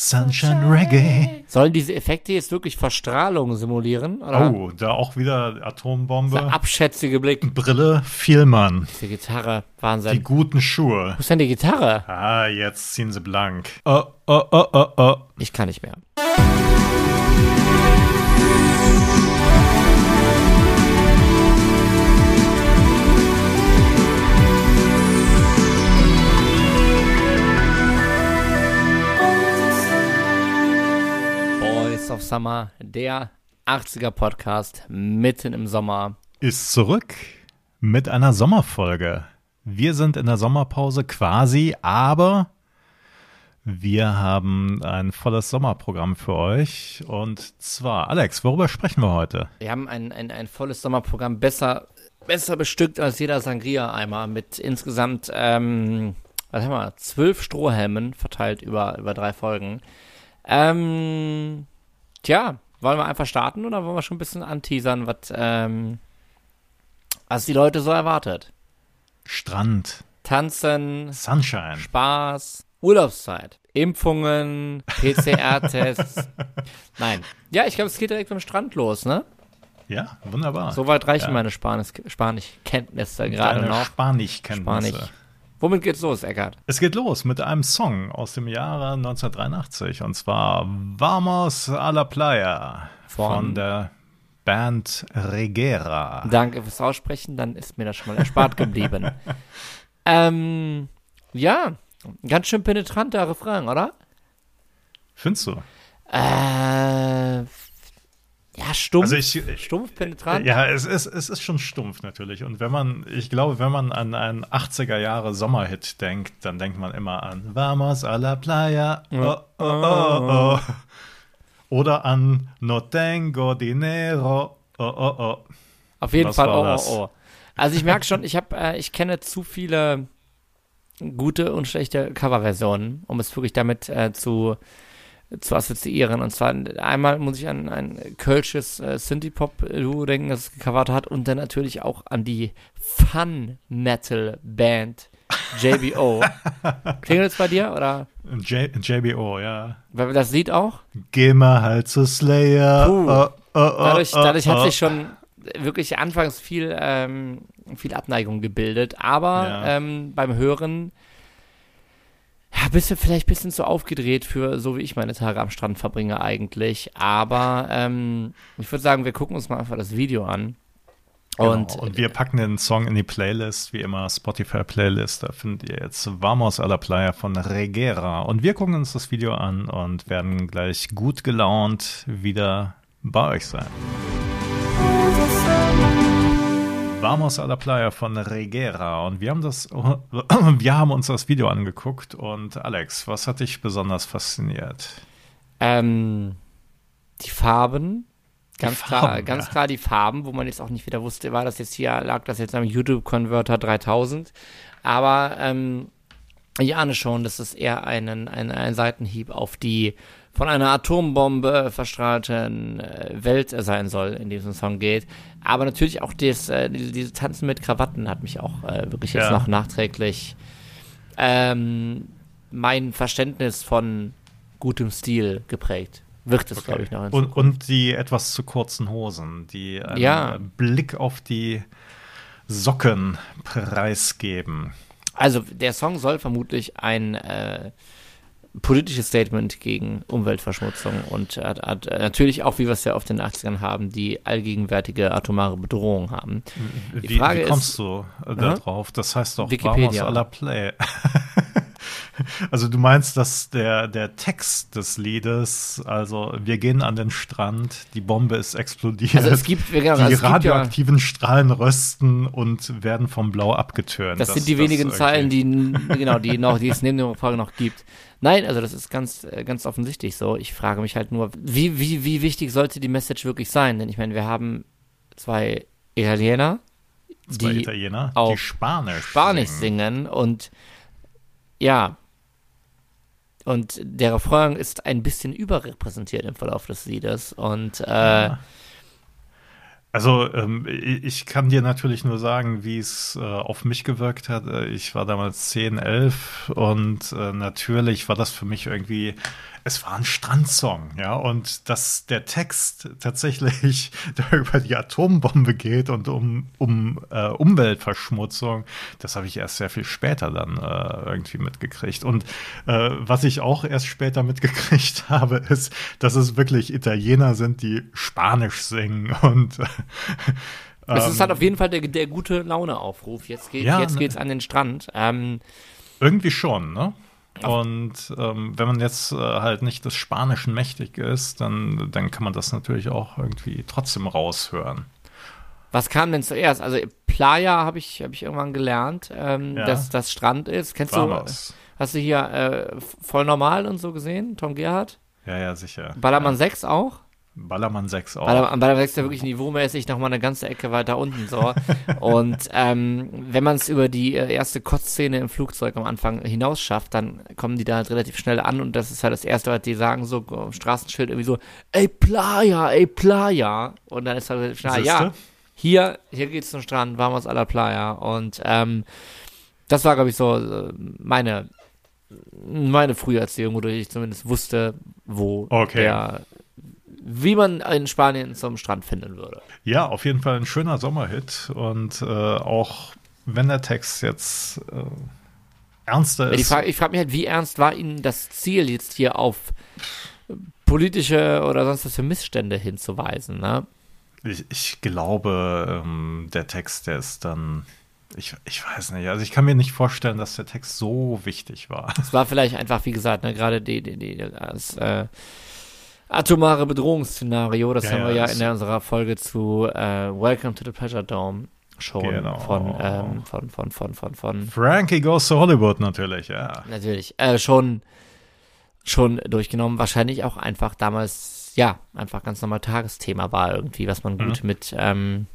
Sunshine Reggae. Sollen diese Effekte jetzt wirklich Verstrahlung simulieren? Oder? Oh, da auch wieder Atombombe. abschätzige Blick. Brille, Vielmann. Die Gitarre, Die Wahnsinn. guten Schuhe. Wo ist denn die Gitarre? Ah, jetzt ziehen sie blank. Oh, oh, oh, oh, oh. Ich kann nicht mehr. Summer, der 80er Podcast mitten im Sommer. Ist zurück mit einer Sommerfolge. Wir sind in der Sommerpause quasi, aber wir haben ein volles Sommerprogramm für euch. Und zwar, Alex, worüber sprechen wir heute? Wir haben ein, ein, ein volles Sommerprogramm, besser, besser bestückt als jeder Sangria-Eimer mit insgesamt, ähm, was haben wir, zwölf Strohhelmen verteilt über, über drei Folgen. Ähm, tja, wollen wir einfach starten oder wollen wir schon ein bisschen anteasern, was, ähm, was die Leute so erwartet? Strand, Tanzen, Sunshine. Spaß, Urlaubszeit, Impfungen, PCR-Tests. Nein. Ja, ich glaube, es geht direkt am Strand los, ne? Ja, wunderbar. Soweit reichen Ja. meine Spanisch Spanischkenntnisse gerade Deine noch. Spanischkenntnisse. Spanisch. Womit geht's los, Eckart? Es geht los mit einem Song aus dem Jahre 1983 und zwar Vamos a la Playa von, Von? der Band Regera. Danke fürs Aussprechen, dann ist mir das schon mal erspart geblieben. ähm, ja, ganz schön penetranter Refrain, oder? Findest du? Äh, ja, stumpf. Also ich, stumpf, penetrant. Ja, es ist, es ist schon stumpf natürlich. Und wenn man, ich glaube, wenn man an einen 80er Jahre Sommerhit denkt, dann denkt man immer an Vamos a la playa. Oh, oh, oh, oh. Oder an No tengo dinero. Oh, oh, oh. Auf jeden Was Fall, oh, das? oh, oh. Also ich merke schon, ich habe, äh, ich kenne zu viele gute und schlechte Coverversionen, um es wirklich damit äh, zu zu assoziieren. Und zwar einmal muss ich an ein kölsches äh, Synthie-Pop-Duo denken, das es gecovert hat und dann natürlich auch an die Fun-Metal-Band JBO. Klingelt es bei dir oder J JBO, ja. weil das Lied auch? Geh mal halt zu Slayer. Puh. Oh, oh, oh, dadurch, oh, dadurch hat oh. sich schon wirklich anfangs viel, ähm, viel Abneigung gebildet, aber Ja. ähm, beim Hören ja, bist du vielleicht ein bisschen zu aufgedreht für so wie ich meine Tage am Strand verbringe eigentlich. Aber ähm, ich würde sagen, wir gucken uns mal einfach das Video an. Genau. Und, Und, wir packen den Song in die Playlist, wie immer Spotify-Playlist. Da findet ihr jetzt Vamos a la Playa von Regera. Und wir gucken uns das Video an und werden gleich gut gelaunt wieder bei euch sein. Vamos a la Playa von Regera. Und wir haben das, wir haben uns das Video angeguckt. Und Alex, was hat dich besonders fasziniert? ähm, die Farben. Ganz klar, Farben, ganz ja. klar die Farben, wo man jetzt auch nicht wieder wusste, war das jetzt hier, lag das jetzt am YouTube-Converter 3000. Aber ähm, ich ahne schon, dass es eher einen, ein, ein Seitenhieb auf die von einer Atombombe verstrahlten äh, Welt sein soll, in diesem Song geht. Aber natürlich auch das, äh, diese, diese Tanzen mit Krawatten hat mich auch äh, wirklich jetzt Ja. noch nachträglich ähm, mein Verständnis von gutem Stil geprägt. Wird es, glaube ich, noch in Und, und die etwas zu kurzen Hosen, die einen Ja. Blick auf die Socken preisgeben. Also der Song soll vermutlich ein äh, politisches Statement gegen Umweltverschmutzung und hat, hat natürlich auch, wie wir es ja auf den 80ern haben, die allgegenwärtige atomare Bedrohung haben. Die Wie, Frage wie ist- kommst du äh, da Aha. drauf? Das heißt doch Wikipedia. Vamos a la Play. also du meinst, dass der, der Text des Liedes, also wir gehen an den Strand, die Bombe ist explodiert, Also es gibt, genau, die also gibt ja, radioaktiven Strahlen rösten und werden vom Blau abgetönt. das sind die wenigen irgendwie- Zeilen, die genau, die noch, die es neben der Frage noch gibt. Nein, also das ist ganz, äh, ganz offensichtlich so. Ich frage mich halt nur, wie, wie, wie wichtig sollte die Message wirklich sein? Denn ich meine, wir haben zwei Italiener, Zwei die Italiener, auch die Spanisch, Spanisch singen. singen und ja. Und der Refrain ist ein bisschen überrepräsentiert im Verlauf des Liedes. Und äh, Ja. Also ähm, ich kann dir natürlich nur sagen, wie es äh, auf mich gewirkt hat. Äh, ich war damals 10, 11 und äh, natürlich war das für mich irgendwie es war ein Strandsong, ja, und dass der Text tatsächlich da über die Atombombe geht und um, um äh, Umweltverschmutzung, das habe ich erst sehr viel später dann äh, irgendwie mitgekriegt. Und äh, was ich auch erst später mitgekriegt habe, ist, dass es wirklich Italiener sind, die Spanisch singen und Es ist halt auf jeden Fall der, der gute Laune-Aufruf. Jetzt, geht, ja, jetzt ne geht's an den Strand. Ähm, irgendwie schon, ne? Und ähm, wenn man jetzt äh, halt nicht des Spanischen mächtig ist, dann, dann kann man das natürlich auch irgendwie trotzdem raushören. Was kam denn zuerst? Also Playa habe ich, hab ich irgendwann gelernt, ähm, ja. dass das Strand ist. Kennst Vamos. du, hast du hier äh, voll normal und so gesehen, Tom Gerhardt? Ja, ja, sicher. Ballermann ja. 6 auch? Ballermann 6 auch. Ballermann, Ballermann 6 ist ja wirklich niveaumäßig nochmal eine ganze Ecke weiter unten so. und ähm, wenn man es über die äh, erste Kotzszene im Flugzeug am Anfang hinaus schafft, dann kommen die da halt relativ schnell an und das ist halt das Erste, was die sagen, so am Straßenschild irgendwie so, ey Playa, ey Playa. Und dann ist halt schnell, ja, hier, hier geht's zum Strand, Vamos a la Playa. Und ähm, das war, glaube ich, so äh, meine meine frühe Erziehung, wodurch ich zumindest wusste, wo okay. der wie man in Spanien zum Strand finden würde. Ja, auf jeden Fall ein schöner Sommerhit und äh, auch wenn der Text jetzt äh, ernster ist. Ich frage mich halt, wie ernst war Ihnen das Ziel, jetzt hier auf politische oder sonst was für Missstände hinzuweisen, ne? Ich, ich glaube, ähm, der Text, der ist dann ich, ich weiß nicht. Also ich kann mir nicht vorstellen, dass der Text so wichtig war. Es war vielleicht einfach, wie gesagt, ne, gerade die, die, die, das, äh, atomare Bedrohungsszenario. Das ja, haben wir ja, in unserer Folge zu äh, Welcome to the Pleasure Dome schon genau. von, ähm, von, von, von, von, von Frankie Goes to Hollywood natürlich, ja. Natürlich. Äh, schon, schon durchgenommen. Wahrscheinlich auch einfach damals, ja, einfach ganz normal Tagesthema war irgendwie, was man gut mhm. mit, ähm,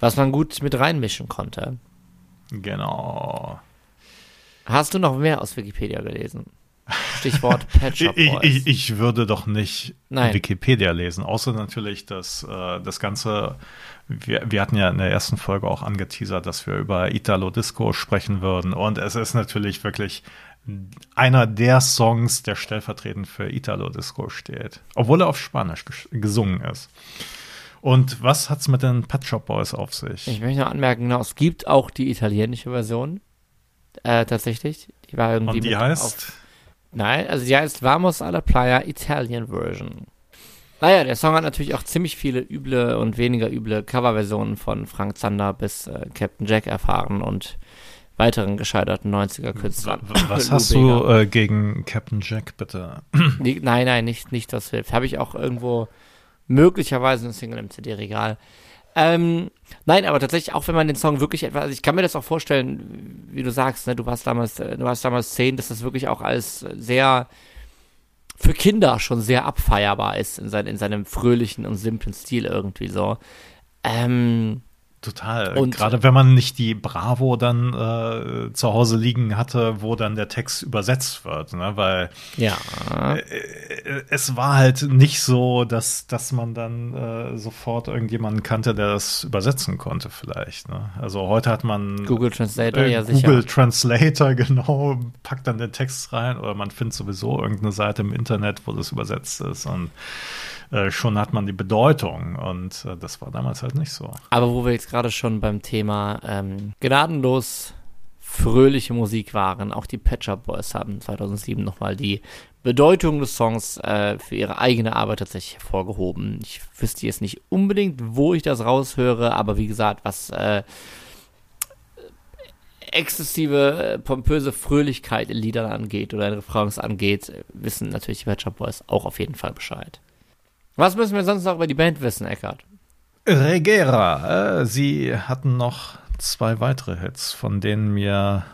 was man gut mit reinmischen konnte. Genau. Hast du noch mehr aus Wikipedia gelesen? Stichwort Pet Shop Boys. Ich, ich, ich würde doch nicht Nein. Wikipedia lesen, außer natürlich, dass äh, das Ganze, wir, wir hatten ja in der ersten Folge auch angeteasert, dass wir über Italo Disco sprechen würden. Und es ist natürlich wirklich einer der Songs, der stellvertretend für Italo Disco steht. Obwohl er auf Spanisch gesungen ist. Und was hat es mit den Pet Shop Boys auf sich? Ich möchte noch anmerken, genau, es gibt auch die italienische Version. Äh, tatsächlich. Die war irgendwie. Und die heißt? Nein, also die heißt Vamos a la Playa Italian Version. Naja, der Song hat natürlich auch ziemlich viele üble und weniger üble Coverversionen von Frank Zander bis äh, Captain Jack erfahren und weiteren gescheiterten 90er-Künstlern. Was hast du äh, gegen Captain Jack, bitte? Nein, nein, nicht, nicht das hilft. Habe ich auch irgendwo möglicherweise ein Single im CD-Regal. Ähm, nein, aber tatsächlich, auch wenn man den Song wirklich etwas, also ich kann mir das auch vorstellen, wie du sagst, ne, du warst damals, äh, du warst damals zehn, dass das wirklich auch als sehr für Kinder schon sehr abfeierbar ist in, sein, in seinem fröhlichen und simplen Stil irgendwie so. Ähm, Total. Und gerade wenn man nicht die Bravo dann äh, zu Hause liegen hatte, wo dann der Text übersetzt wird, ne? Weil ja. Äh, äh, es war halt nicht so, dass, dass man dann äh, sofort irgendjemanden kannte, der das übersetzen konnte, vielleicht. Ne? Also heute hat man Google Translator, äh, ja sicher. Google Translator, genau, packt dann den Text rein oder man findet sowieso irgendeine Seite im Internet, wo das übersetzt ist und äh, schon hat man die Bedeutung und äh, das war damals halt nicht so. Aber wo wir jetzt gerade schon beim Thema ähm, gnadenlos fröhliche Musik waren, auch die Patcher Boys haben 2007 nochmal die Bedeutung des Songs äh, für ihre eigene Arbeit tatsächlich hervorgehoben. Ich wüsste jetzt nicht unbedingt, wo ich das raushöre, aber wie gesagt, was äh, exzessive, äh, pompöse Fröhlichkeit in Liedern angeht oder in Refrains angeht, wissen natürlich die Patcher Boys auch auf jeden Fall Bescheid. Was müssen wir sonst noch über die Band wissen, Eckart? Regera. Äh, sie hatten noch zwei weitere Hits, von denen mir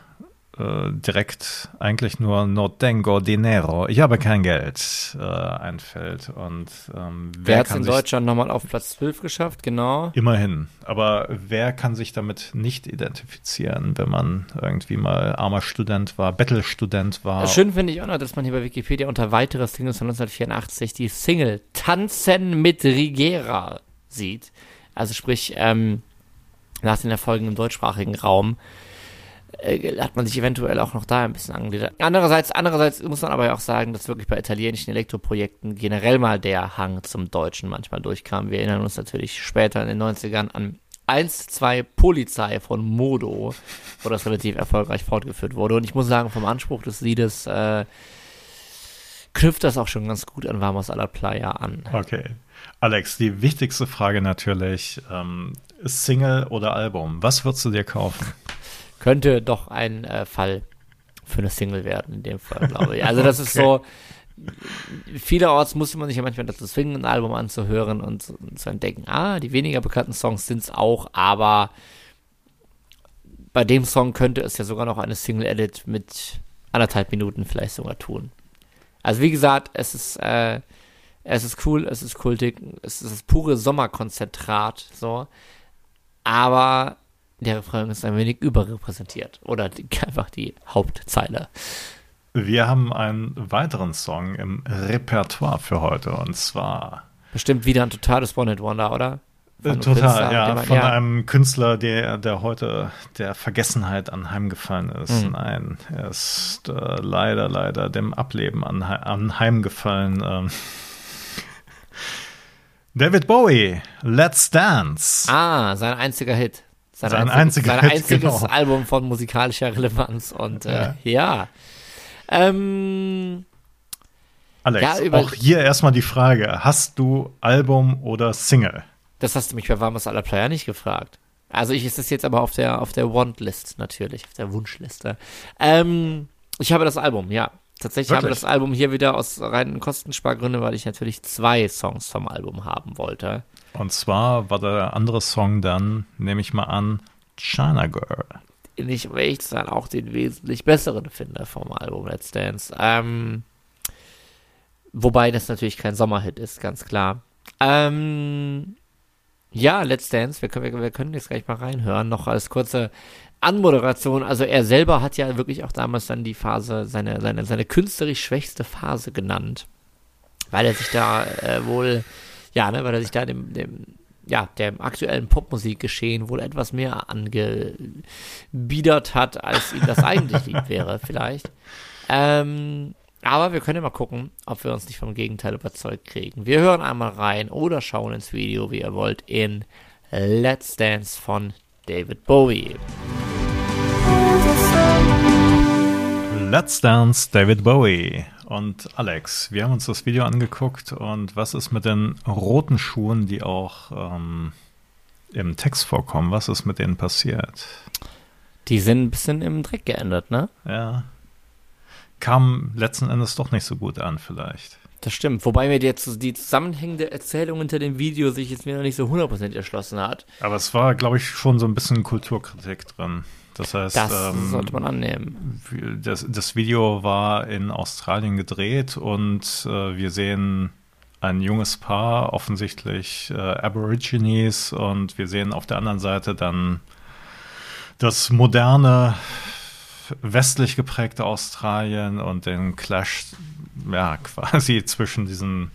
äh, direkt eigentlich nur No tengo dinero, ich habe kein Geld, äh, einfällt. Und ähm, wer, wer hat es in Deutschland nochmal auf Platz 12 geschafft, genau? Immerhin. Aber wer kann sich damit nicht identifizieren, wenn man irgendwie mal armer Student war, Bettelstudent war? Schön finde ich auch noch, dass man hier bei Wikipedia unter weitere Singles von 1984 die Single Tanzen mit Rigera sieht. Also sprich, ähm, nach den Erfolgen im deutschsprachigen Raum äh, hat man sich eventuell auch noch da ein bisschen angegliedert. Andererseits, andererseits muss man aber auch sagen, dass wirklich bei italienischen Elektroprojekten generell mal der Hang zum Deutschen manchmal durchkam. Wir erinnern uns natürlich später in den 90ern an 1, 2 Polizei von Modo, wo das relativ erfolgreich fortgeführt wurde. Und ich muss sagen, vom Anspruch des Liedes äh, knüpft das auch schon ganz gut an Vamos a la Playa an. Okay. Alex, die wichtigste Frage natürlich, ähm, Single oder Album, was würdest du dir kaufen? Könnte doch ein äh, Fall für eine Single werden, in dem Fall, glaube ich. Also das ist so, vielerorts musste man sich ja manchmal dazu zwingen, ein Album anzuhören und, und zu entdecken, ah, die weniger bekannten Songs sind es auch, aber bei dem Song könnte es ja sogar noch eine Single-Edit mit anderthalb Minuten vielleicht sogar tun. Also wie gesagt, es ist, äh, es ist cool, es ist kultig, es ist das pure Sommerkonzentrat, so. Aber der Refrain ist ein wenig überrepräsentiert. Oder die, einfach die Hauptzeile. Wir haben einen weiteren Song im Repertoire für heute und zwar. Bestimmt wieder ein totales One-Hit-Wonder, oder? Von Total, Künstler, ja. Man, von ja. einem Künstler, der, der heute der Vergessenheit anheimgefallen ist. Mhm. Nein, er ist äh, leider, leider dem Ableben anheimgefallen. Ähm. David Bowie, Let's Dance. Ah, sein einziger Hit. Sein, sein einziger, sein einziges genau. Album von musikalischer Relevanz. Und äh, ja. ja. Ähm, Alex, ja, auch hier erstmal die Frage: Hast du Album oder Single? Das hast du mich bei Vamos aller Player nicht gefragt. Also ich ist das jetzt aber auf der auf der Want-List natürlich, auf der Wunschliste. Ähm, ich habe das Album, ja. Tatsächlich Wirklich? habe ich das Album hier wieder aus reinen Kostenspargründen, weil ich natürlich zwei Songs vom Album haben wollte. Und zwar war der andere Song dann, nehme ich mal an, China Girl ich, zu sein, auch den wesentlich besseren finde vom Album Let's Dance. Ähm, wobei das natürlich kein Sommerhit ist, ganz klar. Ähm, ja, Let's Dance, wir können, wir, wir können jetzt gleich mal reinhören, noch als kurze Anmoderation. Also er selber hat ja wirklich auch damals dann die Phase, seine, seine, seine künstlerisch schwächste Phase genannt. Weil er sich da äh, wohl, ja, ne, weil er sich da dem, dem ja, der aktuellen Popmusikgeschehen wohl etwas mehr angebiedert hat, als ihm das eigentlich lieb wäre, vielleicht. Ähm, aber wir können ja mal gucken, ob wir uns nicht vom Gegenteil überzeugt kriegen. Wir hören einmal rein oder schauen ins Video, wie ihr wollt, in Let's Dance von David Bowie. Let's Dance David Bowie. Und Alex, wir haben uns das Video angeguckt und was ist mit den roten Schuhen, die auch ähm, im Text vorkommen? Was ist mit denen passiert? Die sind ein bisschen im Dreck geändert, ne? Ja. Kam letzten Endes doch nicht so gut an, vielleicht. Das stimmt. Wobei mir jetzt die zusammenhängende Erzählung hinter dem Video sich jetzt mir noch nicht so 100% erschlossen hat. Aber es war, glaube ich, schon so ein bisschen Kulturkritik drin. Das heißt, das ähm, sollte man annehmen. Das, das, Video war in Australien gedreht und äh, wir sehen ein junges Paar, offensichtlich äh, Aborigines, und wir sehen auf der anderen Seite dann das moderne, westlich geprägte Australien und den Clash, ja, quasi zwischen diesen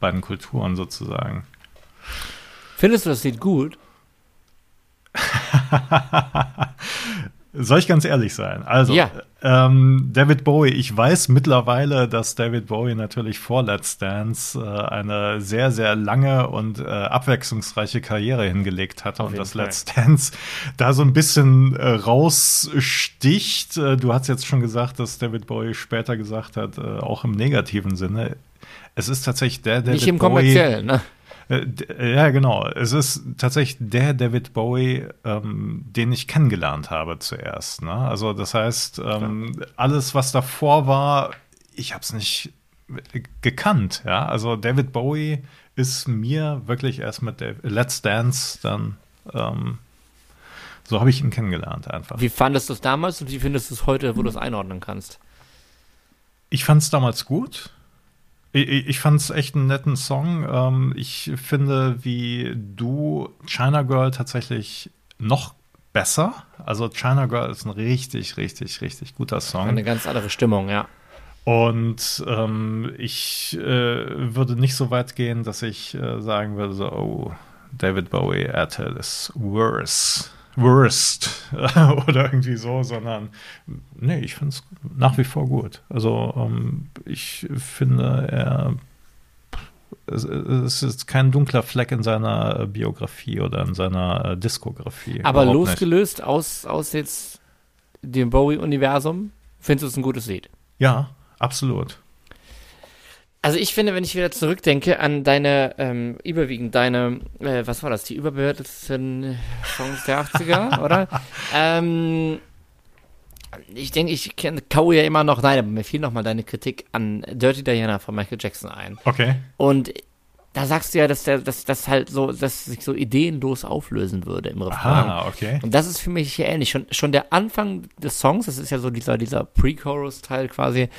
beiden Kulturen sozusagen. Findest du, das sieht gut? Soll ich ganz ehrlich sein? Also, ja. ähm, David Bowie, ich weiß mittlerweile, dass David Bowie natürlich vor Let's Dance äh, eine sehr, sehr lange und äh, abwechslungsreiche Karriere hingelegt hat und dass Fall. Let's Dance da so ein bisschen äh, raussticht. Äh, du hast jetzt schon gesagt, dass David Bowie später gesagt hat, äh, auch im negativen Sinne. Es ist tatsächlich der David Nicht im kommerziellen, ne? Äh, ja, genau. Es ist tatsächlich der David Bowie, ähm, den ich kennengelernt habe zuerst. Ne? Also das heißt, ähm, alles, was davor war, ich habe es nicht gekannt. Ja, also David Bowie ist mir wirklich erst mit der Let's Dance dann ähm, so habe ich ihn kennengelernt einfach. Wie fandest du es damals und wie findest du es heute, wo du es einordnen kannst? Ich fand es damals gut. Ich, ich fand es echt einen netten Song. Ähm, ich finde, wie du China Girl tatsächlich noch besser. Also China Girl ist ein richtig, richtig, richtig guter Song. Eine ganz andere Stimmung, ja. Und ähm, ich äh, würde nicht so weit gehen, dass ich äh, sagen würde, so, oh, David Bowie at his worst. Worst oder irgendwie so, sondern nee, ich finde es nach wie vor gut. Also ähm, ich finde, er es, es, ist kein dunkler Fleck in seiner Biografie oder in seiner Diskografie. Aber losgelöst aus, aus jetzt dem Bowie-Universum, findest du es ein gutes Lied? Ja, absolut. Also ich finde, wenn ich wieder zurückdenke an deine, ähm, überwiegend deine, äh, was war das, die überbewertetsten Songs der 80er, oder? Ähm, ich denke, ich kaue ja immer noch, nein, aber mir fiel noch mal deine Kritik an Dirty Diana von Michael Jackson ein. Okay. Und da sagst du ja, dass der, dass das halt so, dass sich so ideenlos auflösen würde im Refrain. Ah, okay. Und das ist für mich hier ähnlich. Schon, schon der Anfang des Songs, das ist ja so dieser, dieser Pre-Chorus-Teil quasi,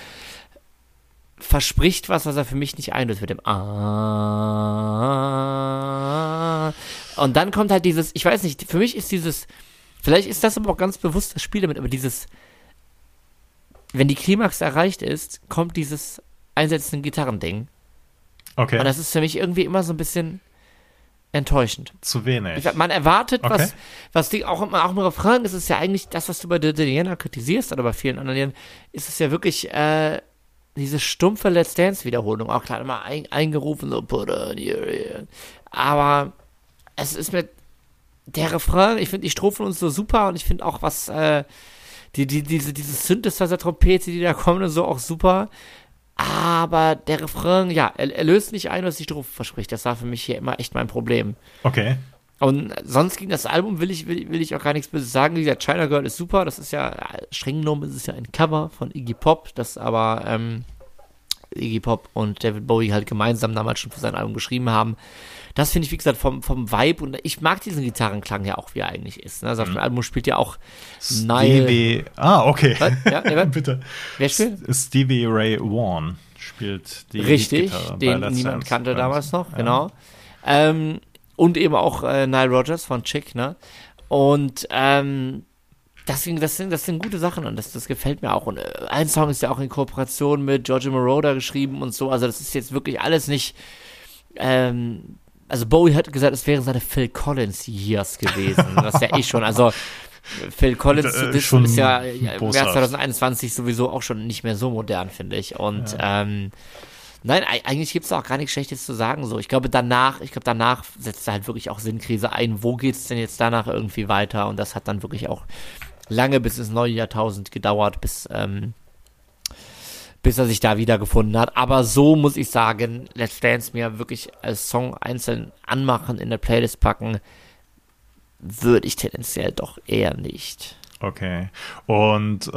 verspricht was, was er für mich nicht einlöst mit dem Ah. Und dann kommt halt dieses, ich weiß nicht, für mich ist dieses, vielleicht ist das aber auch ganz bewusst das Spiel damit, aber dieses, wenn die Klimax erreicht ist, kommt dieses einsetzende Gitarrending. Okay. Und das ist für mich irgendwie immer so ein bisschen enttäuschend. Zu wenig. Ich, man erwartet, Okay. was, was die, auch, auch im Refrain ist es ja eigentlich das, was du bei der Diana kritisierst, oder bei vielen anderen ist es ja wirklich, äh, diese stumpfe Let's Dance-Wiederholung, auch klar immer ein, eingerufen, so, put on your ear. Aber es ist mir, der Refrain, ich finde die Strophen uns so super und ich finde auch, was, äh, die, die, diese, diese Synthesizer-Trompete, die da kommen und so, auch super. Aber der Refrain, ja, er, er löst nicht ein, was die Strophe verspricht. Das war für mich hier immer echt mein Problem. Okay. Und sonst gegen das Album will ich, will, will ich auch gar nichts Böses sagen. Wie gesagt, China Girl ist super. Das ist ja, streng genommen ist es ja ein Cover von Iggy Pop, das aber ähm, Iggy Pop und David Bowie halt gemeinsam damals schon für sein Album geschrieben haben. Das finde ich, wie gesagt, vom, vom Vibe und ich mag diesen Gitarrenklang ja auch, wie er eigentlich ist. Ne? Also auf dem Album spielt ja auch Nile. Stevie. Ah, okay. Was? Ja, was? Bitte. Wer spielt? Stevie Ray Vaughan spielt die Richtig, den niemand kannte Ja. damals noch, Ja. genau. Ähm, und eben auch äh, Nile Rodgers von Chick, ne? Und ähm, das, sind, das, sind, das sind gute Sachen und das, das gefällt mir auch. Und äh, ein Song ist ja auch in Kooperation mit Giorgio Moroder geschrieben und so. Also das ist jetzt wirklich alles nicht. Ähm, also Bowie hat gesagt, es wären seine Phil Collins Years gewesen. Das ist ja eh schon. Also Phil Collins zu Äh, dissen schon ist ja ja, im Jahr boshaft. 2021 sowieso auch schon nicht mehr so modern, finde ich. Und ähm, Nein, ei- eigentlich gibt es auch gar nichts Schlechtes zu sagen. So, ich glaube danach, ich glaube danach setzt halt wirklich auch Sinnkrise ein. Wo geht's denn jetzt danach irgendwie weiter? Und das hat dann wirklich auch lange bis ins neue Jahrtausend gedauert, bis ähm, bis er sich da wiedergefunden hat. Aber so muss ich sagen, Let's Dance mir wirklich als Song einzeln anmachen, in der Playlist packen, würde ich tendenziell doch eher nicht. Okay. Und äh,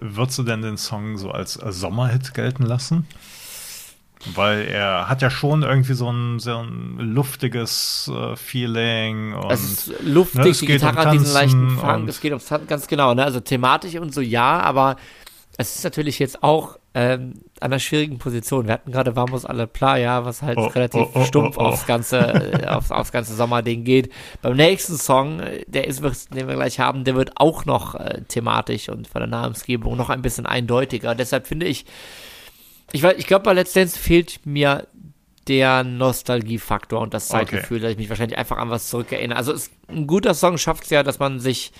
würdest du denn den Song so als, als Sommerhit gelten lassen? Weil er hat ja schon irgendwie so ein, so ein luftiges äh, Feeling und Es ist luftig, ne, es die geht um Gitarre hat diesen leichten Fang, es geht ums Tanzen, ganz genau, ne? Also thematisch und so ja, aber es ist natürlich jetzt auch ähm, an einer schwierigen Position. Wir hatten gerade Vamos a la Playa, was halt Oh, relativ oh, oh, stumpf oh, oh. aufs ganze, äh, aufs, aufs ganze Sommerding geht. Beim nächsten Song, äh, der ist, den wir gleich haben, der wird auch noch äh, thematisch und von der Namensgebung noch ein bisschen eindeutiger. Deshalb finde ich, ich weiß, ich glaube, bei Let's Dance fehlt mir der Nostalgiefaktor und das Okay. Zeitgefühl, dass ich mich wahrscheinlich einfach an was zurückerinnere. Also es, ein guter Song schafft es ja, dass man sich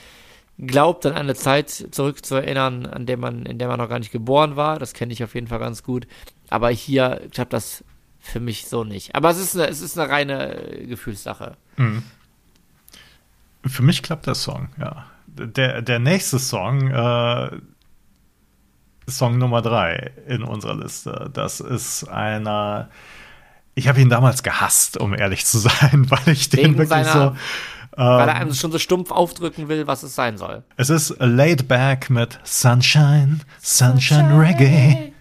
glaubt, an eine Zeit zurückzuerinnern, an der man, in der man noch gar nicht geboren war. Das kenne ich auf jeden Fall ganz gut. Aber hier klappt das für mich so nicht. Aber es ist eine, es ist eine reine äh, Gefühlssache. Für mich klappt der Song, ja. Der, der nächste Song, äh, Song Nummer drei in unserer Liste, das ist einer. Ich habe ihn damals gehasst, um ehrlich zu sein, weil ich den Wegen wirklich seiner- so. Weil er Ähm, einem schon so stumpf aufdrücken will, was es sein soll. es ist Laid Back mit Sunshine, Sunshine Reggae.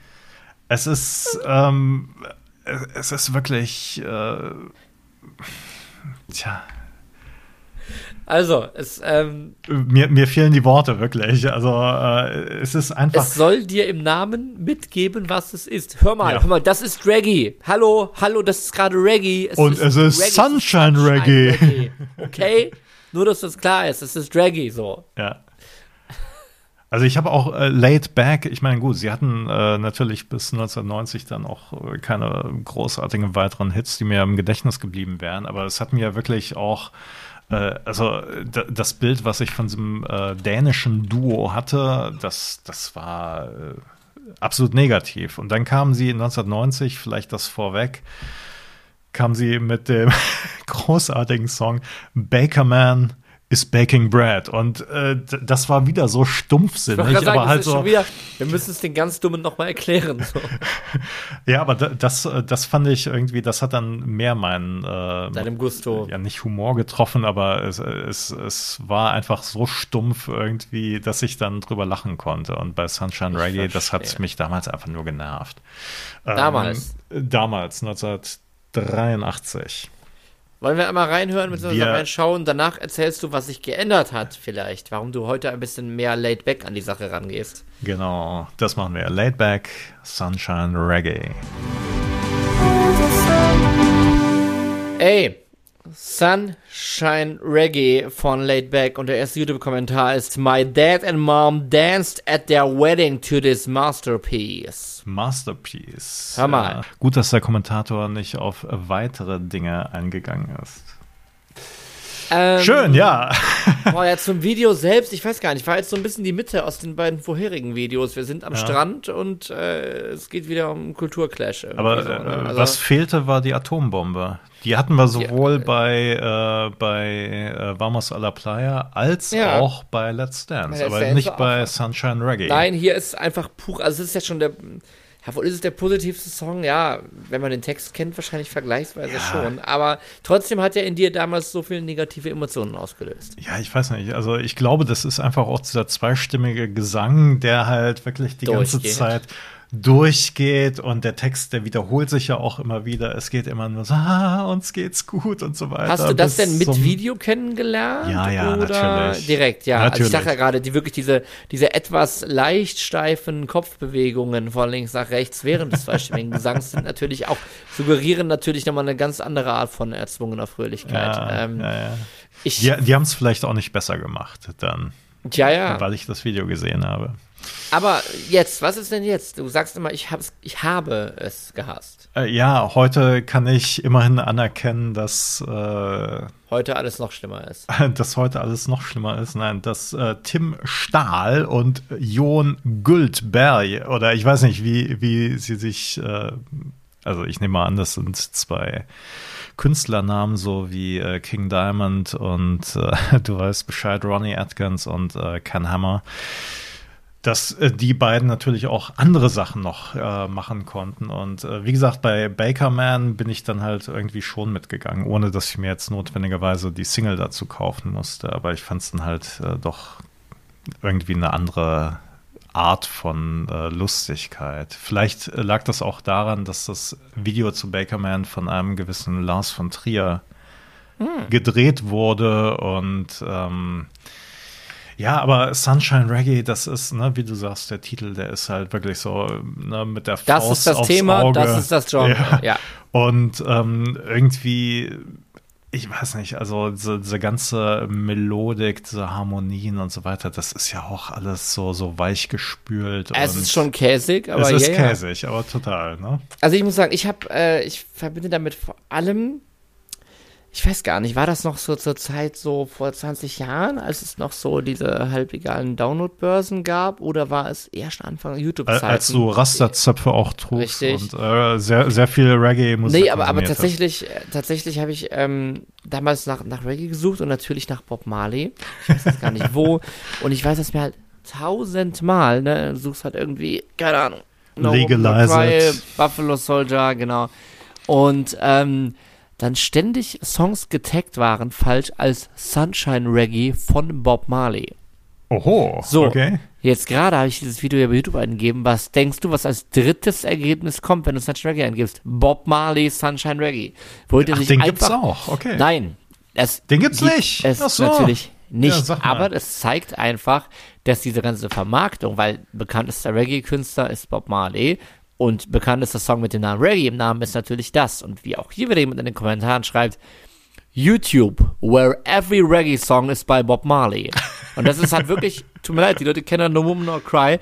Es ist, ähm, es ist wirklich, äh, tja, Also, es, ähm, mir, mir fehlen die Worte wirklich. Also äh, es ist einfach. es soll dir im Namen mitgeben, was es ist. Hör mal, Ja. hör mal, das ist Reggae. Hallo, hallo, das ist gerade Reggae. Es Und es ist Reggae, Sunshine Reggae. Okay? Nur, dass das klar ist, es ist Reggae so. ja. Also ich habe auch äh, Laid Back, ich meine, gut, sie hatten äh, natürlich bis 1990 dann auch äh, keine großartigen weiteren Hits, die mir im Gedächtnis geblieben wären, aber es hat mir wirklich auch also das Bild, was ich von diesem äh, dänischen Duo hatte, das, das war äh, absolut negativ. Und dann kamen sie 1990, vielleicht das vorweg, kam sie mit dem großartigen Song Bakerman is baking bread. Und äh, das war wieder so stumpfsinnig, sagen, aber halt so. Wieder, wir müssen es den ganz Dummen nochmal erklären. So. ja, aber das, das fand ich irgendwie, das hat dann mehr meinen äh, Deinem Gusto. Ja, nicht Humor getroffen, aber es, es, es war einfach so stumpf irgendwie, dass ich dann drüber lachen konnte. Und bei Sunshine ich Reggae, das hat mich damals einfach nur genervt. Damals? Ähm, damals, 1983. Wollen wir einmal reinhören, mit uns reinschauen? Danach erzählst du, was sich geändert hat, vielleicht. Warum du heute ein bisschen mehr laid back an die Sache rangehst. Genau, das machen wir. Laid back, Sunshine Reggae. Ey, Sunshine Reggae von Laid Back und der erste YouTube-Kommentar ist My dad and mom danced at their wedding to this masterpiece. Masterpiece. Hör mal. Ja, gut, dass der Kommentator nicht auf weitere Dinge eingegangen ist. Ähm, Schön, ja. Boah, ja, zum Video selbst, ich weiß gar nicht, war jetzt so ein bisschen die Mitte aus den beiden vorherigen Videos. Wir sind am ja. Strand und äh, es geht wieder um Kulturclash. Aber so, ne? Äh, also, was fehlte, war die Atombombe. Die hatten wir sowohl die, bei, äh, bei äh, Vamos a la Playa als ja. auch bei Let's Dance, Let's aber Dance nicht bei Sunshine Reggae. Nein, hier ist einfach pur, also es ist jetzt schon der ja, wohl ist es der positivste Song? Ja, wenn man den Text kennt, wahrscheinlich vergleichsweise ja. schon. Aber trotzdem hat er in dir damals so viele negative Emotionen ausgelöst. Ja, ich weiß nicht. Also ich glaube, das ist einfach auch dieser zweistimmige Gesang, der halt wirklich die ganze Zeit durchgeht und der Text, der wiederholt sich ja auch immer wieder. Es geht immer nur so, ah, uns geht's gut und so weiter. Hast du das denn mit Video kennengelernt? Ja, ja, oder natürlich. Direkt, ja. Natürlich. Also ich dachte ja gerade, die wirklich diese, diese etwas leicht steifen Kopfbewegungen von links nach rechts während des zweistimmigen Gesangs sind natürlich auch, suggerieren natürlich nochmal eine ganz andere Art von erzwungener Fröhlichkeit. Ja, ähm, ja, ja. Ich, die die haben es vielleicht auch nicht besser gemacht dann. Ja, ja. Weil ich das Video gesehen habe. Aber jetzt, was ist denn jetzt? Du sagst immer, ich, ich habe es gehasst. Äh, ja, heute kann ich immerhin anerkennen, dass äh, heute alles noch schlimmer ist. dass heute alles noch schlimmer ist. Nein, dass äh, Tim Stahl und Jon Guldberg, oder ich weiß nicht, wie, wie sie sich, äh, also ich nehme mal an, das sind zwei Künstlernamen, so wie äh, King Diamond und äh, du weißt Bescheid, Ronnie Atkins und Ken Hammer dass äh, die beiden natürlich auch andere Sachen noch äh, machen konnten. Und äh, wie gesagt, bei Bakerman bin ich dann halt irgendwie schon mitgegangen, ohne dass ich mir jetzt notwendigerweise die Single dazu kaufen musste. Aber ich fand es dann halt äh, doch irgendwie eine andere Art von äh, Lustigkeit. Vielleicht äh, lag das auch daran, dass das Video zu Bakerman von einem gewissen Lars von Trier hm. gedreht wurde und ähm, ja, aber Sunshine Reggae, das ist, ne, wie du sagst, der Titel, der ist halt wirklich so ne, mit der Faust Das ist das Thema, Auge. das ist das Genre, ja. ja. Und ähm, irgendwie, ich weiß nicht, also diese, diese, ganze Melodik, diese Harmonien und so weiter, das ist ja auch alles so, so weich gespült. Es ist schon käsig, aber Es ist ja, käsig, aber total, ne? Also ich muss sagen, ich habe, äh, ich verbinde damit vor allem ich weiß gar nicht, war das noch so zur Zeit so vor 20 Jahren, als es noch so diese halblegalen Download-Börsen gab, oder war es erst Anfang YouTube-Zeiten? Als du Rasterzöpfe auch trugst Richtig. und äh, sehr, sehr viel Reggae-Musik. Nee, aber, aber tatsächlich, äh, tatsächlich habe ich ähm, damals nach, nach Reggae gesucht und natürlich nach Bob Marley. Ich weiß jetzt gar nicht wo. Und ich weiß, dass mir halt tausendmal, ne, du suchst halt irgendwie, keine Ahnung, no Legalize Buffalo Soldier, genau. Und ähm, dann ständig Songs getaggt waren falsch als Sunshine Reggae von Bob Marley. Oho, so, okay. Jetzt gerade habe ich dieses Video bei YouTube eingegeben. Was denkst du, was als drittes Ergebnis kommt, wenn du Sunshine Reggae eingibst? Bob Marley, Sunshine Reggae. Wollte Ach, den einfach, gibt's auch, okay. Nein. Es den gibt's gibt nicht. Es Ach so. natürlich nicht. Ja, aber es zeigt einfach, dass diese ganze Vermarktung, weil bekanntester Reggae-Künstler ist Bob Marley und bekannt ist der Song mit dem Namen Reggae im Namen ist natürlich das. Und wie auch hier wieder jemand in den Kommentaren schreibt, YouTube, where every Reggae song is by Bob Marley. Und das ist halt wirklich tut mir leid, die Leute kennen No Woman Nor Cry.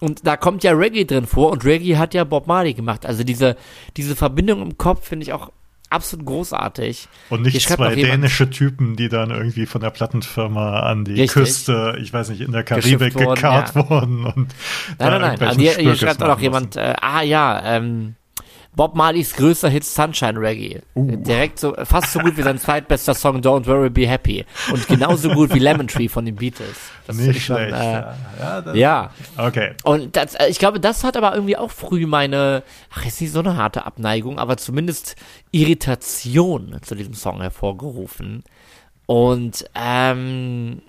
Und da kommt ja Reggae drin vor und Reggae hat ja Bob Marley gemacht. Also diese, diese Verbindung im Kopf finde ich auch absolut großartig. Und nicht zwei dänische Typen, die dann irgendwie von der Plattenfirma an die Richtig. Küste, ich weiß nicht, in der Karibik gekarrt ja. wurden. Und nein, nein, nein. Also hier, hier schreibt auch noch jemand, äh, ah ja, ähm, Bob Marleys größter Hit Sunshine Reggae. Uh. Direkt so, fast so gut wie sein zweitbester Song Don't Worry Be Happy. Und genauso gut wie Lemon Tree von den Beatles. Das Nicht schon, schlecht. Äh, ja, das, ja. Okay. Und das, äh, ich glaube, das hat aber irgendwie auch früh meine, ach, ist nicht so eine harte Abneigung, aber zumindest Irritation zu diesem Song hervorgerufen. Und, ähm,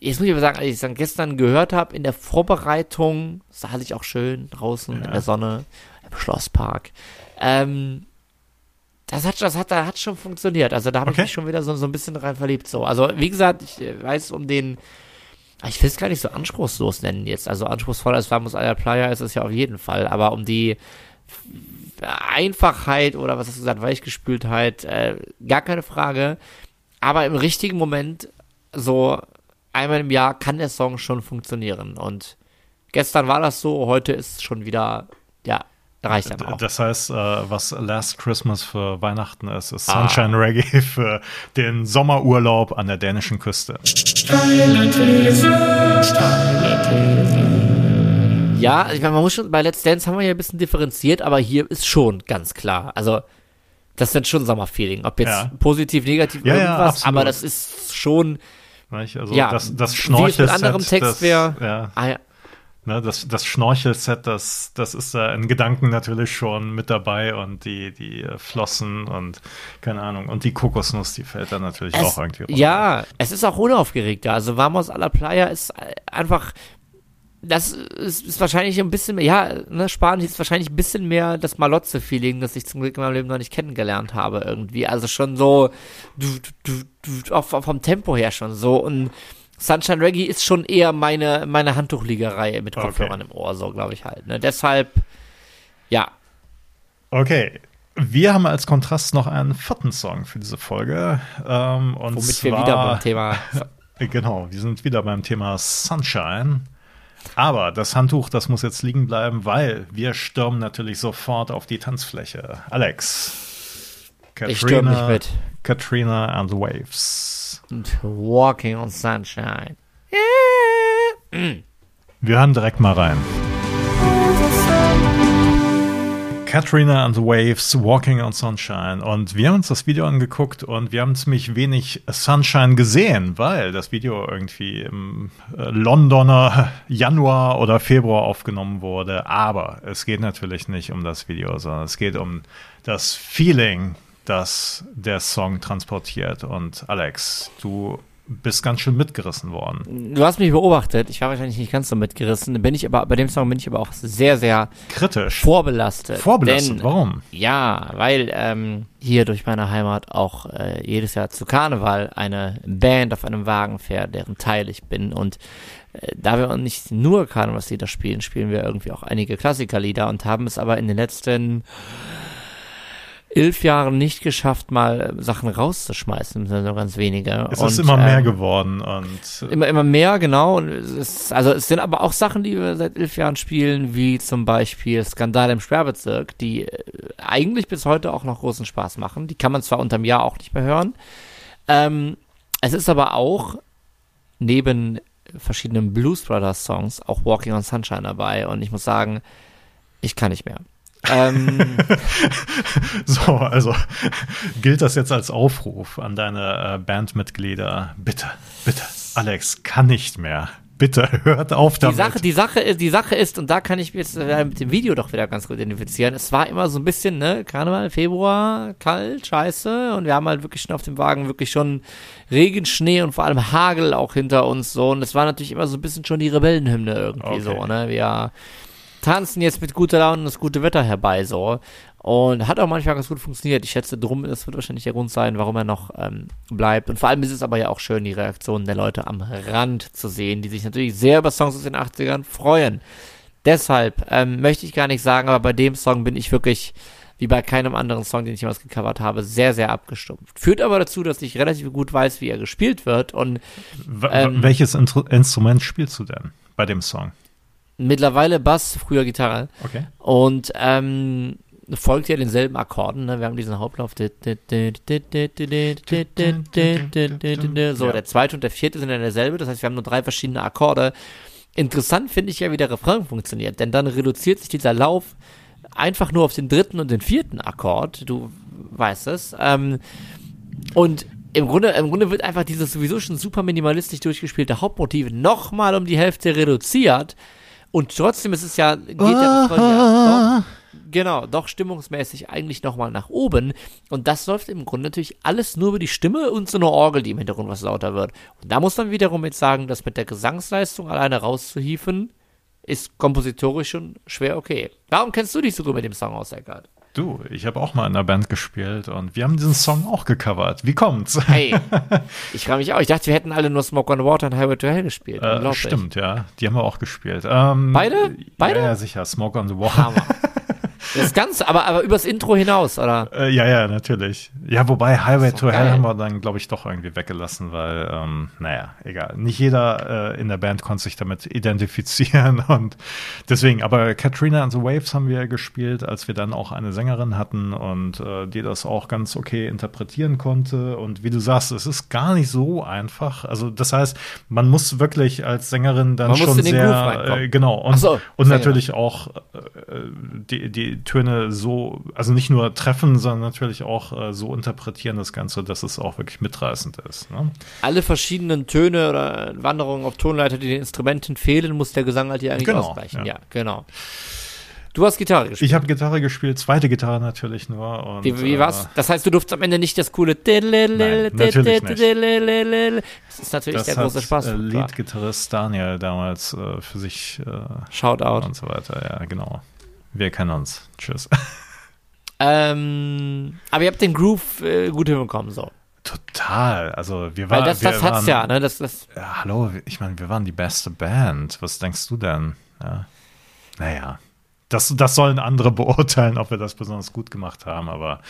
Jetzt muss ich aber sagen, als ich es dann gestern gehört habe, in der Vorbereitung saß ich auch schön draußen ja. in der Sonne im Schlosspark. Ähm, das hat, das hat, das hat schon funktioniert. Also da habe okay. ich mich schon wieder so, so ein bisschen rein verliebt. So. Also wie gesagt, ich äh, weiß um den, ich will es gar nicht so anspruchslos nennen jetzt. Also anspruchsvoll als Vamos a la Playa ist es ja auf jeden Fall. Aber um die Einfachheit oder was hast du gesagt, Weichgespültheit, äh, gar keine Frage. Aber im richtigen Moment, so einmal im Jahr, kann der Song schon funktionieren. Und gestern war das so, heute ist es schon wieder, ja, reicht dann auch. Das heißt, äh, was Last Christmas für Weihnachten ist, ist ah. Sunshine ah. Reggae für den Sommerurlaub an der dänischen Küste. Steile These, steile These. Ja, ich meine, man muss schon, bei Let's Dance haben wir ja ein bisschen differenziert, aber hier ist schon ganz klar. Also, das sind schon Sommerfeeling. Ob jetzt ja. positiv, negativ, ja, irgendwas, ja, aber das ist schon. Also ja, das, das Schnorchel mit anderem Text wäre. Ja. Ne, das, das Schnorchelset, das, das ist da in Gedanken natürlich schon mit dabei und die, die äh, Flossen und keine Ahnung. Und die Kokosnuss, die fällt da natürlich es, auch irgendwie runter. Ja, es ist auch unaufgeregter. Also Vamos a la Playa ist einfach das ist, ist, wahrscheinlich ein bisschen mehr, ja, ne, Spanisch ist wahrscheinlich ein bisschen mehr das Malotze-Feeling, das ich zum Glück in meinem Leben noch nicht kennengelernt habe, irgendwie. Also schon so, du, du, du, auch vom Tempo her schon so. Und Sunshine Reggae ist schon eher meine, meine Handtuchliegerei mit Kopfhörern okay. im Ohr, so glaube ich halt. Ne? Deshalb, ja. Okay. Wir haben als Kontrast noch einen vierten Song für diese Folge. Ähm, und Womit zwar, wir wieder beim Thema. genau, wir sind wieder beim Thema Sunshine. Aber das Handtuch, das muss jetzt liegen bleiben, weil wir stürmen natürlich sofort auf die Tanzfläche. Alex. Katrina, ich stürme nicht mit. Katrina and the Waves und Walking on Sunshine. Wir hören direkt mal rein. Katrina and the Waves, Walking on Sunshine. Und wir haben uns das Video angeguckt und wir haben ziemlich wenig Sunshine gesehen, weil das Video irgendwie im äh, Londoner Januar oder Februar aufgenommen wurde. Aber es geht natürlich nicht um das Video, sondern es geht um das Feeling, das der Song transportiert. Und Alex, du bist ganz schön mitgerissen worden. Du hast mich beobachtet. Ich war wahrscheinlich nicht ganz so mitgerissen. Bin ich aber bei dem Song bin ich aber auch sehr, sehr kritisch vorbelastet. Vorbelastet. Denn, Warum? Ja, weil ähm, hier durch meine Heimat auch äh, jedes Jahr zu Karneval eine Band auf einem Wagen fährt, deren Teil ich bin und äh, da wir nicht nur Karnevalslieder spielen, spielen wir irgendwie auch einige Klassikerlieder und haben es aber in den letzten elf Jahren nicht geschafft, mal Sachen rauszuschmeißen, sondern nur ganz wenige. Es und, ist immer ähm, mehr geworden und immer immer mehr, genau. Und es also es sind aber auch Sachen, die wir seit elf Jahren spielen, wie zum Beispiel Skandal im Sperrbezirk, die äh, eigentlich bis heute auch noch großen Spaß machen. Die kann man zwar unterm Jahr auch nicht mehr hören. Ähm, es ist aber auch neben verschiedenen Blues Brothers Songs auch Walking on Sunshine dabei und ich muss sagen, ich kann nicht mehr. Ähm, so, also gilt das jetzt als Aufruf an deine äh, Bandmitglieder? Bitte, bitte, Alex, kann nicht mehr. Bitte hört auf damit. Die Sache, die Sache ist, die Sache ist, und da kann ich mich jetzt äh, mit dem Video doch wieder ganz gut identifizieren. Es war immer so ein bisschen, ne, Karneval, Februar, kalt, scheiße, und wir haben halt wirklich schon auf dem Wagen wirklich schon Regen, Schnee und vor allem Hagel auch hinter uns so. Und es war natürlich immer so ein bisschen schon die Rebellenhymne irgendwie okay. so, ne? Wir tanzen jetzt mit guter Laune das gute Wetter herbei, so. Und hat auch manchmal ganz gut funktioniert. Ich schätze, drum, das wird wahrscheinlich der Grund sein, warum er noch ähm, bleibt. Und vor allem ist es aber ja auch schön, die Reaktionen der Leute am Rand zu sehen, die sich natürlich sehr über Songs aus den 80ern freuen. Deshalb ähm, möchte ich gar nicht sagen, aber bei dem Song bin ich wirklich wie bei keinem anderen Song, den ich jemals gecovert habe, sehr, sehr abgestumpft. Führt aber dazu, dass ich relativ gut weiß, wie er gespielt wird und ähm, welches Intru Instrument spielst du denn bei dem Song? Mittlerweile Bass, früher Gitarre. Okay. Und ähm, folgt ja denselben Akkorden. Ne? Wir haben diesen Hauptlauf. So, der zweite und der vierte sind dann derselbe. Das heißt, wir haben nur drei verschiedene Akkorde. Interessant finde ich ja, wie der Refrain funktioniert, denn dann reduziert sich dieser Lauf einfach nur auf den dritten und den vierten Akkord. Du weißt es. Ähm, und im Grunde, im Grunde wird einfach dieses sowieso schon super minimalistisch durchgespielte Hauptmotiv nochmal um die Hälfte reduziert. Und trotzdem ist es ja, geht ja, doch, genau, doch stimmungsmäßig eigentlich nochmal nach oben. Und das läuft im Grunde natürlich alles nur über die Stimme und so eine Orgel, die im Hintergrund was lauter wird. Und da muss man wiederum jetzt sagen, dass mit der Gesangsleistung alleine rauszuhieven, ist kompositorisch schon schwer okay. Warum kennst du dich so gut mit dem Song aus, Eckart? Du, ich habe auch mal in einer Band gespielt und wir haben diesen Song auch gecovert. Wie kommt's? Hey, ich frage mich auch. Ich dachte, wir hätten alle nur Smoke on Water und Highway to Hell gespielt. Äh, stimmt, ja. Die haben wir auch gespielt. Ähm, Beide? Beide? Ja, ja, sicher. Smoke on the Water. Hammer. Das Ganze, aber, aber übers Intro hinaus, oder? Äh, ja, ja, natürlich. Ja, wobei Highway to. Hell haben wir dann, glaube ich, doch irgendwie weggelassen, weil, ähm, naja, egal. Nicht jeder äh, in der Band konnte sich damit identifizieren und deswegen, aber Katrina and the Waves haben wir gespielt, als wir dann auch eine Sängerin hatten und äh, die das auch ganz okay interpretieren konnte. Und wie du sagst, es ist gar nicht so einfach. Also, das heißt, man muss wirklich als Sängerin dann man schon sehr, äh, genau, und, so, und natürlich auch äh, die, die Töne so, also nicht nur treffen, sondern natürlich auch äh, so interpretieren das Ganze, dass es auch wirklich mitreißend ist. Ne? Alle verschiedenen Töne oder Wanderungen auf Tonleiter, die den Instrumenten fehlen, muss der Gesang halt hier eigentlich genau, ausgleichen. Ja. ja, genau. Du hast Gitarre gespielt. Ich habe Gitarre gespielt, zweite Gitarre natürlich nur. Und, wie, wie war's? Äh, das heißt, du durftest am Ende nicht das coole. Nein, natürlich nicht. Das ist natürlich das der große Spaß. Äh, Lead-Gitarrist Daniel damals äh, für sich. Äh, Shoutout. Und so weiter, ja, genau. Wir kennen uns. Tschüss. Ähm, aber ihr habt den Groove äh, gut hinbekommen, so. Total. Also wir waren. Weil das, das hat's ja, ne? Das, das ja, hallo, ich meine, wir waren die beste Band. Was denkst du denn? Ja. Naja. Das, das sollen andere beurteilen, ob wir das besonders gut gemacht haben. Aber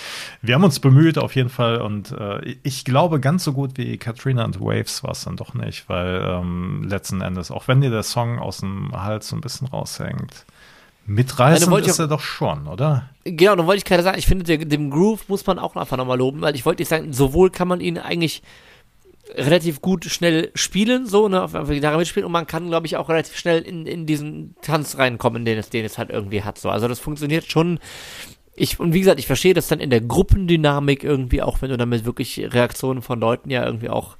wir haben uns bemüht auf jeden Fall. Und äh, ich glaube, ganz so gut wie Katrina and Waves war es dann doch nicht, weil ähm, letzten Endes, auch wenn dir der Song aus dem Hals so ein bisschen raushängt, Mitreißen ja, ist er doch schon, oder? Genau, dann wollte ich gerade sagen, ich finde, der, dem Groove muss man auch einfach nochmal loben, weil ich wollte nicht sagen, sowohl kann man ihn eigentlich relativ gut schnell spielen, so, ne, auf der Gitarre mitspielen und man kann, glaube ich, auch relativ schnell in, in diesen Tanz reinkommen, den es, den es halt irgendwie hat, so. Also das funktioniert schon. Ich, und wie gesagt, ich verstehe das dann in der Gruppendynamik irgendwie, auch wenn du damit wirklich Reaktionen von Leuten ja irgendwie auch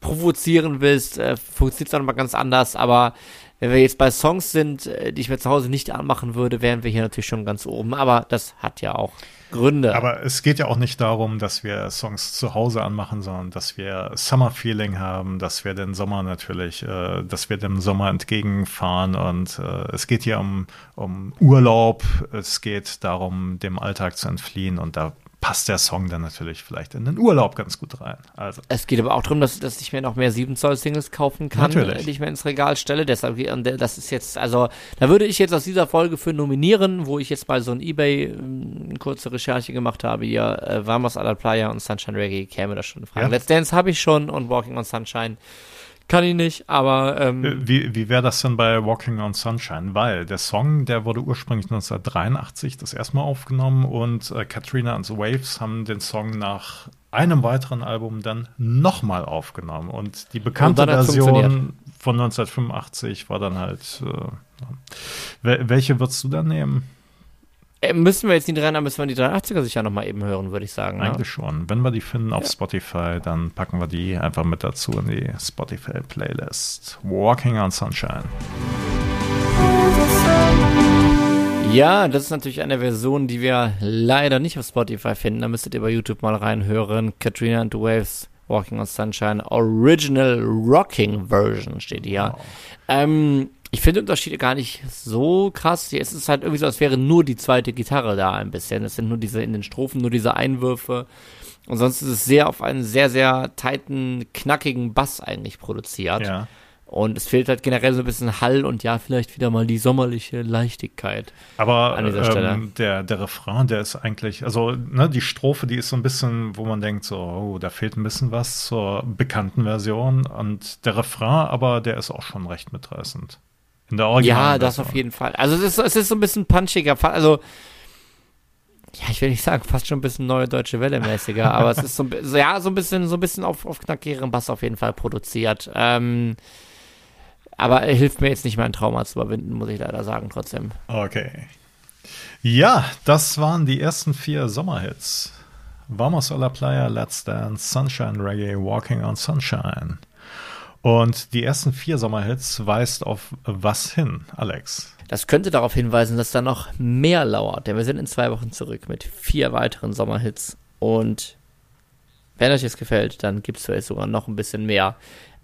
provozieren willst, äh, funktioniert es dann mal ganz anders, aber wenn wir jetzt bei Songs sind, äh, die ich mir zu Hause nicht anmachen würde, wären wir hier natürlich schon ganz oben. Aber das hat ja auch Gründe. Aber es geht ja auch nicht darum, dass wir Songs zu Hause anmachen, sondern dass wir Summer Feeling haben, dass wir den Sommer natürlich, äh, dass wir dem Sommer entgegenfahren und äh, es geht hier um, um Urlaub, es geht darum, dem Alltag zu entfliehen und da passt der Song dann natürlich vielleicht in den Urlaub ganz gut rein. Also. Es geht aber auch darum, dass, dass ich mir noch mehr 7 Zoll Singles kaufen kann, natürlich. die ich mir ins Regal stelle. Deshalb, das ist jetzt, also, da würde ich jetzt aus dieser Folge für nominieren, wo ich jetzt mal so ein Ebay ähm, eine kurze Recherche gemacht habe, hier, äh, Vamos a la Playa und Sunshine Reggae käme das schon in Frage. Ja. Let's Dance habe ich schon und Walking on Sunshine kann ich nicht, aber. Ähm äh, wie wie wäre das denn bei Walking on Sunshine? Weil der Song, der wurde ursprünglich 1983 das erste Mal aufgenommen und äh, Katrina and the Waves haben den Song nach einem weiteren Album dann nochmal aufgenommen. Und die bekannte und Version von 1985 war dann halt. Äh, welche würdest du dann nehmen? Äh, müssen wir jetzt nicht rein, müssen wir die 83er sicher nochmal eben hören, würde ich sagen. Ne? Eigentlich ne? schon. Wenn wir die finden auf ja. Spotify, dann packen wir die einfach mit dazu in die Spotify-Playlist. Walking on Sunshine. Ja, das ist natürlich eine Version, die wir leider nicht auf Spotify finden. Da müsstet ihr bei YouTube mal reinhören. Katrina and the Waves, Walking on Sunshine, Original Rocking Version steht hier. Wow. Ähm, ich finde Unterschiede gar nicht so krass. Es ist halt irgendwie so, als wäre nur die zweite Gitarre da ein bisschen. Es sind nur diese in den Strophen, nur diese Einwürfe. Und sonst ist es sehr auf einen sehr, sehr tighten, knackigen Bass eigentlich produziert. Ja. und es fehlt halt generell so ein bisschen Hall und ja, vielleicht wieder mal die sommerliche Leichtigkeit. Aber ähm, der, der Refrain, der ist eigentlich, also ne, die Strophe, die ist so ein bisschen, wo man denkt, so, oh, da fehlt ein bisschen was zur bekannten Version. Und der Refrain, aber der ist auch schon recht mitreißend. In der Original. Ja, das auf jeden Fall. Also es ist, es ist so ein bisschen punchiger, also ja, ich will nicht sagen, fast schon ein bisschen neue deutsche Welle mäßiger, aber es ist so, ja, so ein bisschen, so ein bisschen auf, auf knackigeren Bass auf jeden Fall produziert. Ähm, aber er hilft mir jetzt nicht, mein Trauma zu überwinden, muss ich leider sagen, trotzdem. Okay. Ja, das waren die ersten vier Sommerhits. Vamos a la Playa, Let's Dance, Sunshine Reggae, Walking on Sunshine. Und die ersten vier Sommerhits weist auf was hin, Alex? Das könnte darauf hinweisen, dass da noch mehr lauert, denn wir sind in zwei Wochen zurück mit vier weiteren Sommerhits. Und wenn euch das gefällt, dann gibt es vielleicht sogar noch ein bisschen mehr.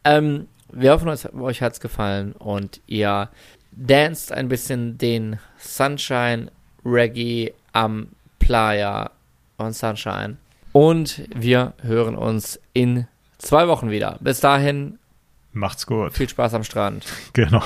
Ähm, wir hoffen, euch hat es gefallen und ihr danced ein bisschen den Sunshine Reggae am Playa on Sunshine. Und wir hören uns in zwei Wochen wieder. Bis dahin. Macht's gut. Viel Spaß am Strand. Genau.